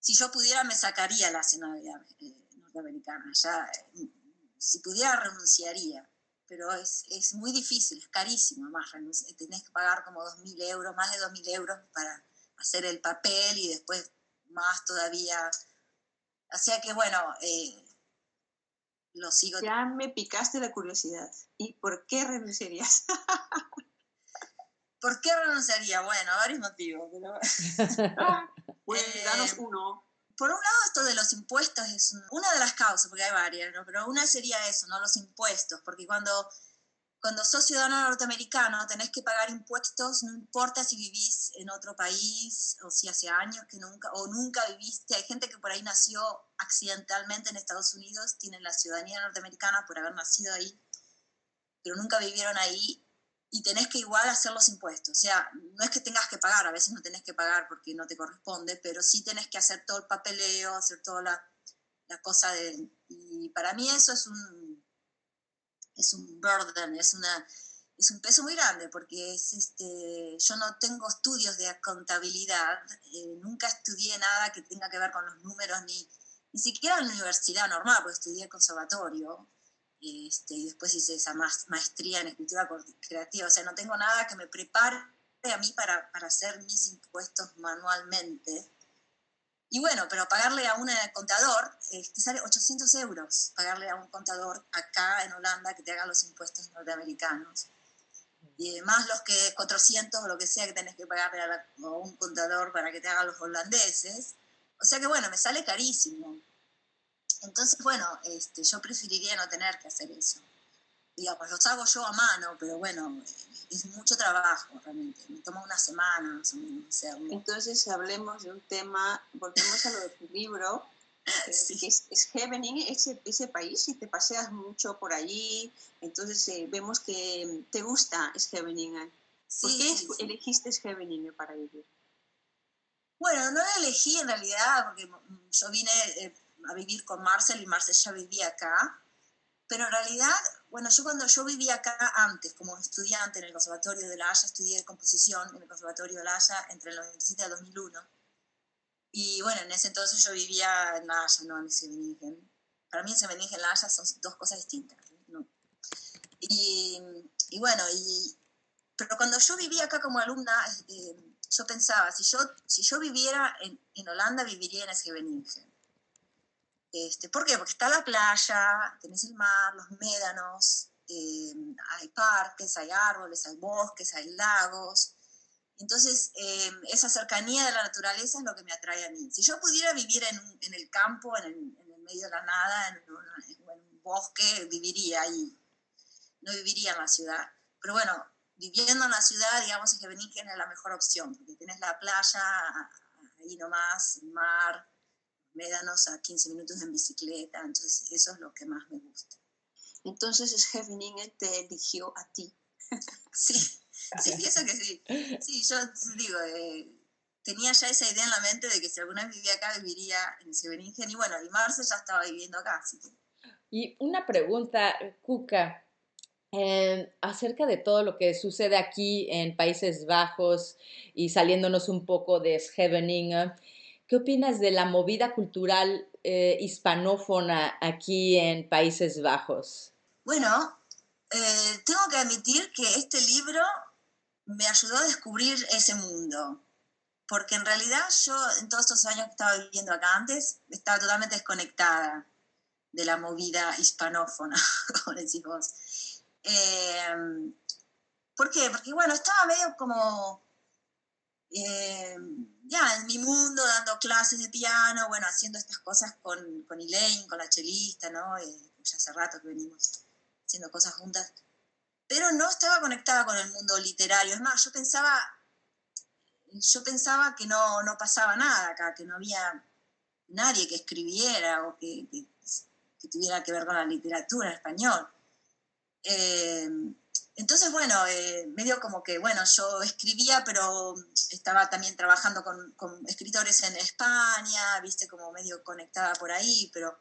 si yo pudiera me sacaría la nacionalidad eh, norteamericana, ya, eh, si pudiera renunciaría, pero es, es, muy difícil, es carísimo, más tenés que pagar como 2.000 euros, más de 2.000 euros para hacer el papel y después más todavía. O sea que bueno, eh, lo sigo. Ya me picaste la curiosidad. ¿Y por qué renunciarías? ¿Por qué renunciaría? Bueno, varios motivos. Pero... bueno, danos eh, uno. Por un lado, esto de los impuestos es una de las causas, porque hay varias, ¿no? pero una sería eso, ¿no? Los impuestos, porque cuando, cuando sos ciudadano norteamericano tenés que pagar impuestos, no importa si vivís en otro país o si hace años que nunca, o nunca viviste. Hay gente que por ahí nació accidentalmente en Estados Unidos, tienen la ciudadanía norteamericana por haber nacido ahí, pero nunca vivieron ahí y tenés que igual hacer los impuestos. O sea, no es que tengas que pagar, a veces no tenés que pagar porque no te corresponde, pero sí tenés que hacer todo el papeleo, hacer toda la, la cosa de... Y para mí eso es un, es un burden, es, una, es un peso muy grande porque es este, yo no tengo estudios de contabilidad, eh, nunca estudié nada que tenga que ver con los números, ni, ni siquiera en la universidad normal, porque estudié conservatorio. Este, y después hice esa maestría en escritura creativa. O sea, no tengo nada que me prepare a mí para, para hacer mis impuestos manualmente. Y bueno, pero pagarle a un contador, este, sale 800 euros, pagarle a un contador acá en Holanda que te haga los impuestos norteamericanos. Más los que 400 o lo que sea que tenés que pagarle a un contador para que te haga los holandeses. O sea que bueno, me sale carísimo. Entonces, bueno, este, yo preferiría no tener que hacer eso. Digamos, los hago yo a mano, pero bueno, es mucho trabajo realmente. Me toma una semana más o menos hacerlo. Entonces, hablemos de un tema, volvemos a lo de tu libro, eh, que es, es ese, ese país, y te paseas mucho por allí, entonces eh, vemos que te gusta Scheveningen. ¿Por qué elegiste Scheveningen para vivir? Bueno, no lo elegí en realidad, porque yo vine eh, a vivir con Marcel y Marcel ya vivía acá. Pero en realidad, bueno, yo cuando yo vivía acá antes, como estudiante en el Conservatorio de La Haya, estudié composición en el Conservatorio de La Haya entre el 97 y el 2001. Y bueno, en ese entonces yo vivía en La Haya, no en Seveningen. Para mí Seveningen y La Haya son dos cosas distintas. ¿no? Y, y, bueno, y, pero cuando yo vivía acá como alumna, eh, yo pensaba, si yo, si yo viviera en, en Holanda, viviría en Scheveningen. Este, ¿Por qué? Porque está la playa, tenés el mar, los médanos, eh, hay parques, hay árboles, hay bosques, hay lagos. Entonces, eh, esa cercanía de la naturaleza es lo que me atrae a mí. Si yo pudiera vivir en, en el campo, en el, en el, medio de la nada, en un, un, bosque, viviría ahí. No viviría en la ciudad. Pero bueno, viviendo en la ciudad, digamos que Benigen es la mejor opción, porque tienes la playa ahí nomás, el mar, médanos a 15 minutos en bicicleta, entonces eso es lo que más me gusta. Entonces Scheveningen te eligió a ti. sí, sí, pienso que sí. Sí, yo digo, eh, tenía ya esa idea en la mente de que si alguna vez vivía acá, viviría en Scheveningen, y bueno, y Marce ya estaba viviendo acá, así que... Y una pregunta, Cuca, eh, acerca de todo lo que sucede aquí en Países Bajos y saliéndonos un poco de Scheveningen, ¿qué opinas de la movida cultural eh, hispanófona aquí en Países Bajos? Bueno, eh, tengo que admitir que este libro me ayudó a descubrir ese mundo, porque en realidad yo en todos estos años que estaba viviendo acá antes, estaba totalmente desconectada de la movida hispanófona, como decís vos. Eh, ¿Por qué? Porque bueno, estaba medio como eh, ya en mi mundo dando clases de piano, bueno, haciendo estas cosas con, con Elaine, con la chelista, ¿no? Eh, ya hace rato que venimos haciendo cosas juntas, pero no estaba conectada con el mundo literario. Es más, yo pensaba, yo pensaba que no, no pasaba nada acá, que no había nadie que escribiera o que, que, que tuviera que ver con la literatura en español. Eh, entonces, bueno, eh, medio como que, bueno, yo escribía, pero estaba también trabajando con, con, escritores en España, viste, como medio conectada por ahí, pero...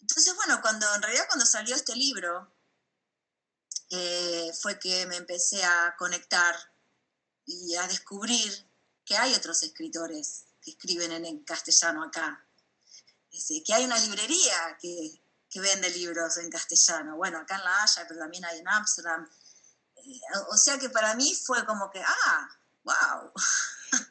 Entonces, bueno, cuando en realidad cuando salió este libro, eh, fue que me empecé a conectar y a descubrir que hay otros escritores que escriben en, en castellano acá, que hay una librería que que vende libros en castellano. Bueno, acá en La Haya, pero también hay en Ámsterdam. Eh, o sea que para mí fue como que, ah, wow.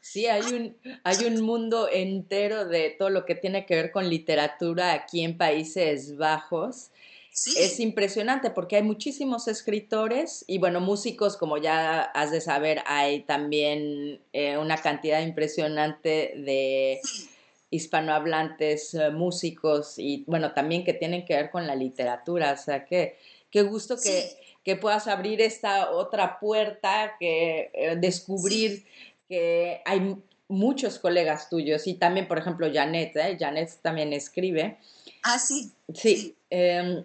Sí, hay un, hay un mundo entero de todo lo que tiene que ver con literatura aquí en Países Bajos. Sí. Es impresionante porque hay muchísimos escritores y bueno, músicos, como ya has de saber, hay también eh, una cantidad impresionante de... Sí hispanohablantes, uh, músicos y bueno, también que tienen que ver con la literatura. O sea, que qué gusto que, sí. que, puedas abrir esta otra puerta, que eh, descubrir sí. que hay muchos colegas tuyos y también, por ejemplo, Janet, ¿eh? Janet también escribe. Ah, sí. Sí. sí. Eh,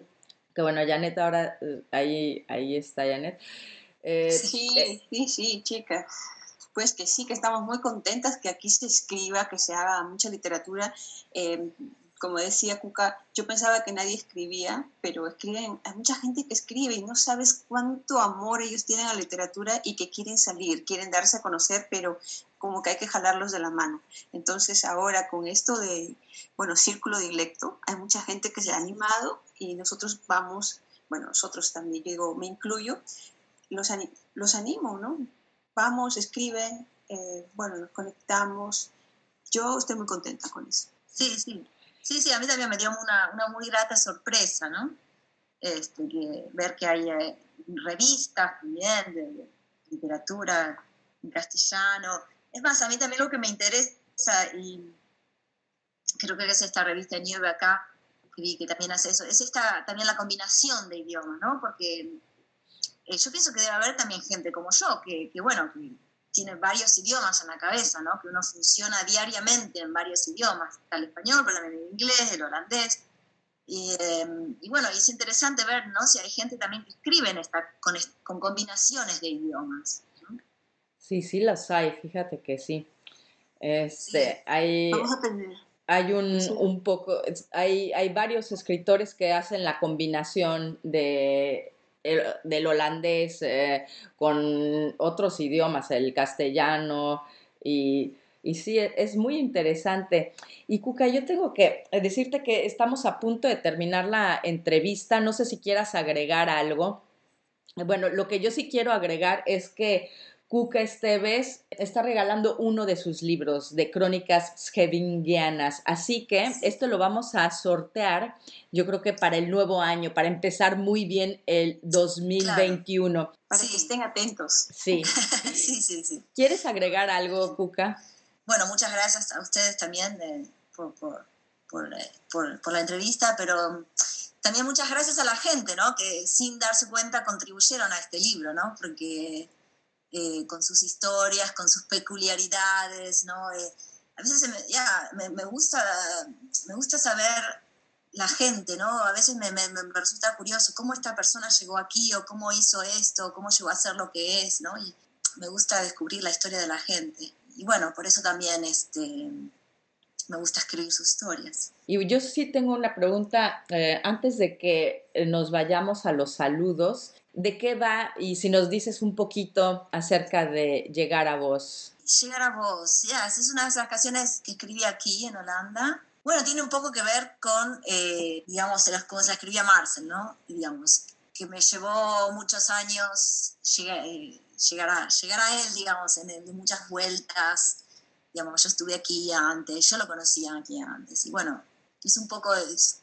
que bueno, Janet ahora, eh, ahí, ahí está Janet. Eh, sí, sí, sí, chicas pues que sí, que estamos muy contentas que aquí se escriba, que se haga mucha literatura. Eh, como decía Cuca, yo pensaba que nadie escribía, pero escriben, hay mucha gente que escribe y no sabes cuánto amor ellos tienen a la literatura y que quieren salir, quieren darse a conocer, pero como que hay que jalarlos de la mano. Entonces ahora con esto de, bueno, Círculo Dilecto, hay mucha gente que se ha animado y nosotros vamos, bueno, nosotros también, yo digo, me incluyo, los, los animo, ¿no? Vamos, escriben, eh, bueno, nos conectamos. Yo estoy muy contenta con eso. Sí, sí. Sí, sí, a mí también me dio una, una muy grata sorpresa, ¿no? Este, que, ver que hay eh, revistas también de, de, literatura en castellano. Es más, a mí también lo que me interesa, y creo que es esta revista Nieve acá, que vi que también hace eso, es esta también la combinación de idiomas, ¿no? Porque eh, yo pienso que debe haber también gente como yo, que, que, bueno, que tiene varios idiomas en la cabeza, ¿no? Que uno funciona diariamente en varios idiomas, está el español, pero también el inglés, el holandés. Y, eh, y, bueno, es interesante ver, ¿no? Si hay gente también que escribe en esta, con, con combinaciones de idiomas. ¿no? Sí, sí las hay, fíjate que sí. Este, sí. hay... Vamos a tener hay un, sí. un poco, hay, hay varios escritores que hacen la combinación de el, del holandés eh, con otros idiomas, el castellano y, y sí, e, es muy interesante. Y Cuca, yo tengo que decirte que estamos a punto de terminar la entrevista, no sé si quieras agregar algo. Bueno, lo que yo sí quiero agregar es que Cuca Esteves está regalando uno de sus libros de crónicas schevingianas. Así que esto lo vamos a sortear, yo creo que para el nuevo año, para empezar muy bien el 2021. Claro, para sí. que estén atentos. Sí. sí, sí, sí. ¿Quieres agregar algo, Cuca? Bueno, muchas gracias a ustedes también eh, por, por, por, por, por la entrevista, pero también muchas gracias a la gente, ¿no? Que sin darse cuenta contribuyeron a este libro, ¿no? Porque eh, con sus historias, con sus peculiaridades, ¿no? Eh, a veces me, ya, me, gusta, me gusta saber la gente, ¿no? A veces me, me, me, resulta curioso cómo esta persona llegó aquí o cómo hizo esto, cómo llegó a ser lo que es, ¿no? Y me gusta descubrir la historia de la gente. Y bueno, por eso también este, me gusta escribir sus historias. Y yo sí tengo una pregunta eh, antes de que nos vayamos a los saludos. ¿De qué va? Y si nos dices un poquito acerca de Llegar a Vos. Llegar a Vos, ya, es una de las canciones que escribí aquí en Holanda. Bueno, tiene un poco que ver con, eh, digamos, las cosas que escribía Marcel, ¿no? Digamos, que me llevó muchos años llegar, eh, llegar, a, llegar a él, digamos, en de muchas vueltas. Digamos, yo estuve aquí antes, yo lo conocía aquí antes. Y bueno, es un poco es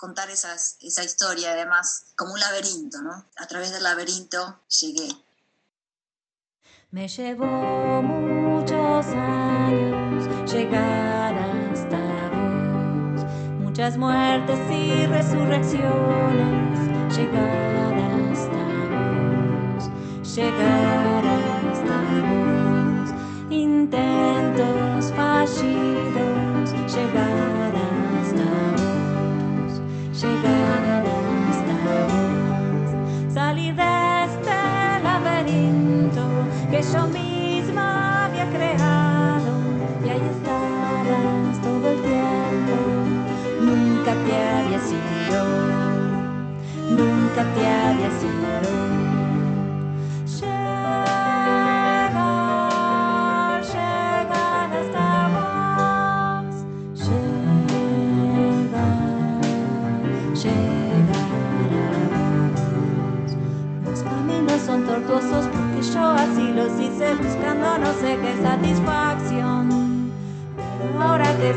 contar esas, esa historia, además, como un laberinto, ¿no? A través del laberinto llegué. Me llevó muchos años llegar hasta vos, muchas muertes y resurrecciones, llegar hasta vos, llegar hasta vos, intentos fallidos,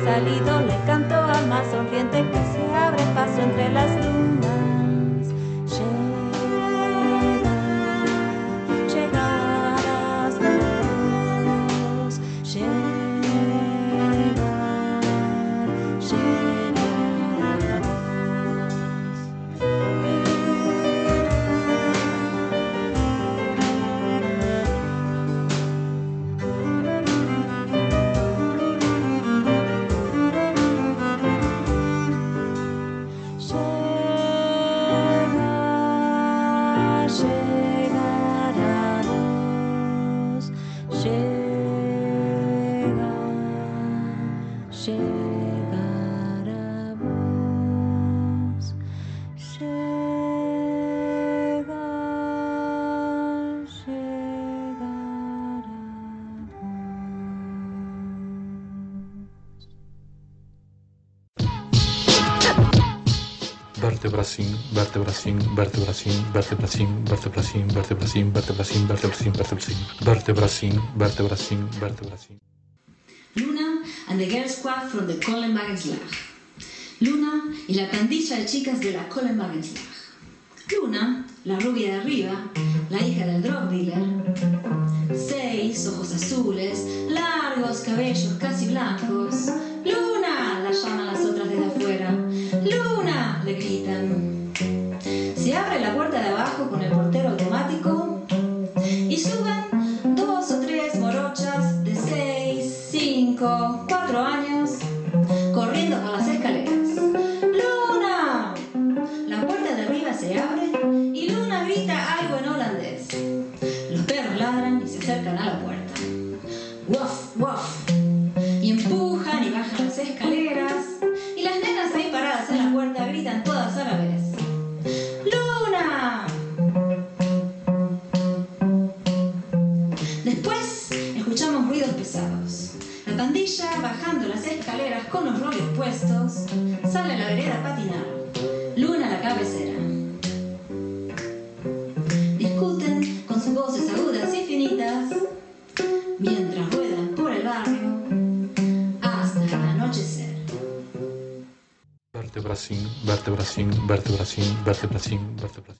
salido le canto al más sonriente que se abre paso entre las lunas. Vertebracín, vertebracín, vertebracín, vertebracín, vertebracín, vertebracín, vertebracín, vertebracín, vertebracín, vertebracín, vertebracín, vertebracín. Luna and the Girl Squad from the Kollenwagenslag. Luna y la pandilla de chicas de la Kollenwagenslag. Luna, la rubia de arriba, la hija del drug dealer. Seis ojos azules, largos cabellos casi blancos. Luna, la llaman las otras desde afuera. Luna, le gritan.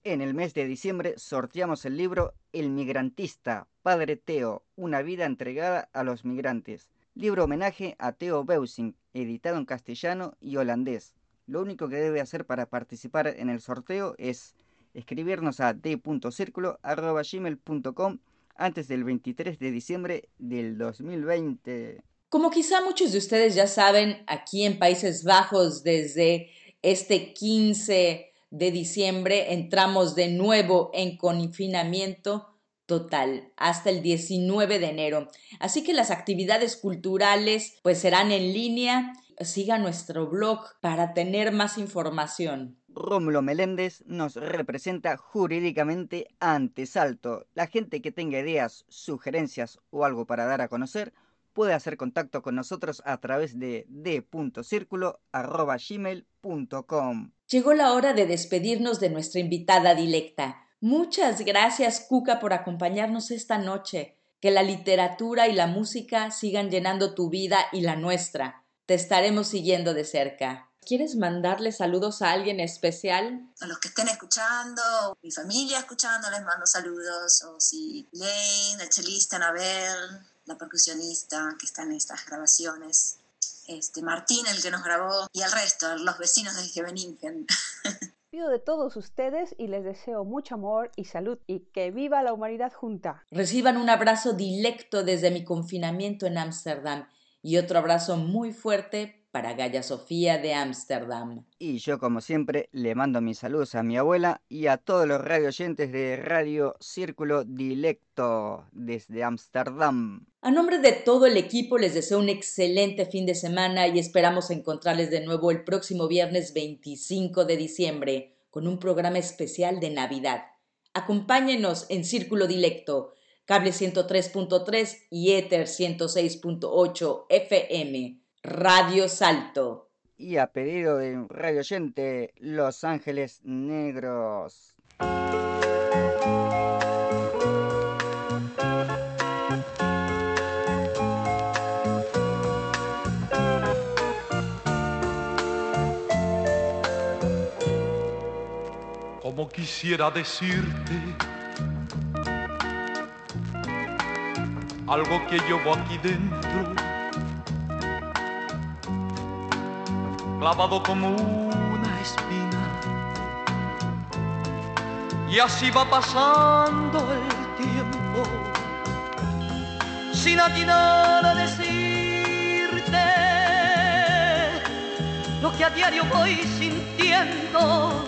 En el mes de diciembre sorteamos el libro El migrantista, Padre Teo, una vida entregada a los migrantes. Libro homenaje a Theo Beusing, editado en castellano y holandés. Lo único que debe hacer para participar en el sorteo es escribirnos a d.circulo.gmail.com antes del 23 de diciembre del 2020. Como quizá muchos de ustedes ya saben, aquí en Países Bajos desde este 15 de diciembre entramos de nuevo en confinamiento total hasta el 19 de enero. Así que las actividades culturales pues serán en línea. Siga nuestro blog para tener más información. Rómulo Meléndez nos representa jurídicamente ante Salto. La gente que tenga ideas, sugerencias o algo para dar a conocer puede hacer contacto con nosotros a través de d.circulo.gmail.com. Llegó la hora de despedirnos de nuestra invitada dilecta. Muchas gracias, Cuca, por acompañarnos esta noche. Que la literatura y la música sigan llenando tu vida y la nuestra. Te estaremos siguiendo de cerca. ¿Quieres mandarle saludos a alguien especial? A los que estén escuchando, mi familia escuchando, les mando saludos. O si Lane, el chelista Anabel, la percusionista que está en estas grabaciones, este, Martín, el que nos grabó, y el resto, los vecinos de Geveningen. Pido de todos ustedes y les deseo mucho amor y salud y que viva la humanidad junta. Reciban un abrazo directo desde mi confinamiento en Ámsterdam y otro abrazo muy fuerte para Gaya Sofía de Ámsterdam. Y yo, como siempre, le mando mis saludos a mi abuela y a todos los radio oyentes de Radio Círculo Dilecto desde Ámsterdam. A nombre de todo el equipo les deseo un excelente fin de semana y esperamos encontrarles de nuevo el próximo viernes 25 de diciembre con un programa especial de Navidad. Acompáñenos en Círculo Dilecto, cable 103.3 y Ether 106.8 FM. Radio Salto. Y a pedido de un radio oyente, Los Ángeles Negros. Como quisiera decirte algo que llevo aquí dentro clavado como una espina. Y así va pasando el tiempo, sin atinar a decirte lo que a diario voy sintiendo,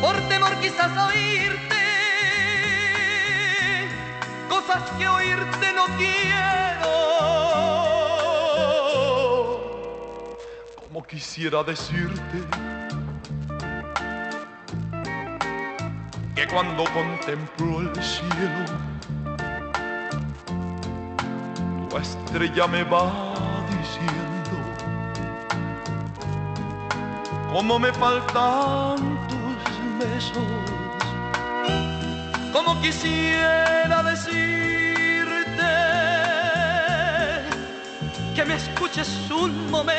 por temor quizás a oírte, cosas que oírte no quiero. Como quisiera decirte que cuando contemplo el cielo, tu estrella me va diciendo cómo me faltan tus besos, como quisiera decirte que me escuches un momento